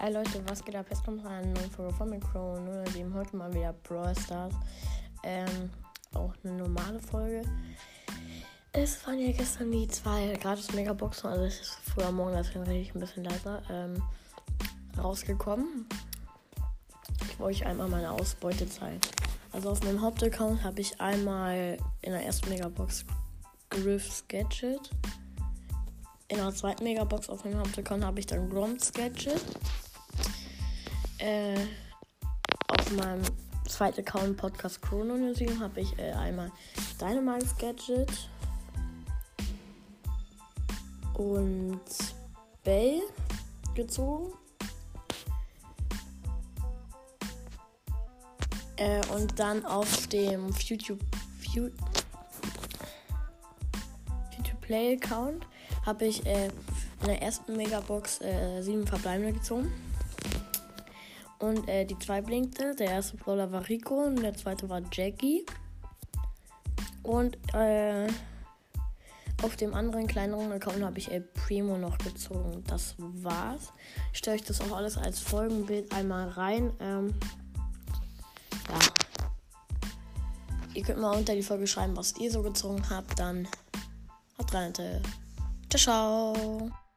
Hey Leute, was geht ab? Jetzt kommt eine neue Folge von Micro 07. Heute mal wieder Brawl Stars. Ähm, auch eine normale Folge. Es waren ja gestern die zwei gratis Megaboxen, also es ist früher morgen, deswegen rede ich ein bisschen leiser, ähm, rausgekommen. Ich wollte euch einmal meine Ausbeute zeigen. Also auf meinem Hauptaccount habe ich einmal in der ersten Megabox Griff's Gadget. In der zweiten Megabox auf meinem Hauptaccount habe ich dann Grom's Gadget. Äh, auf meinem zweiten Account Podcast Chrono Museum habe ich äh, einmal Dynamics Gadget und Bell gezogen. Äh, und dann auf dem YouTube, YouTube Play Account habe ich äh, in der ersten Megabox äh, sieben Verbleibende gezogen. Und äh, die zwei blinkte. Der erste Brawler war Rico und der zweite war Jackie. Und äh, auf dem anderen kleineren Account habe ich El Primo noch gezogen. Das war's. Ich stelle euch das auch alles als Folgenbild einmal rein. Ähm, ja. Ihr könnt mal unter die Folge schreiben, was ihr so gezogen habt. Dann haut rein. Ciao, ciao.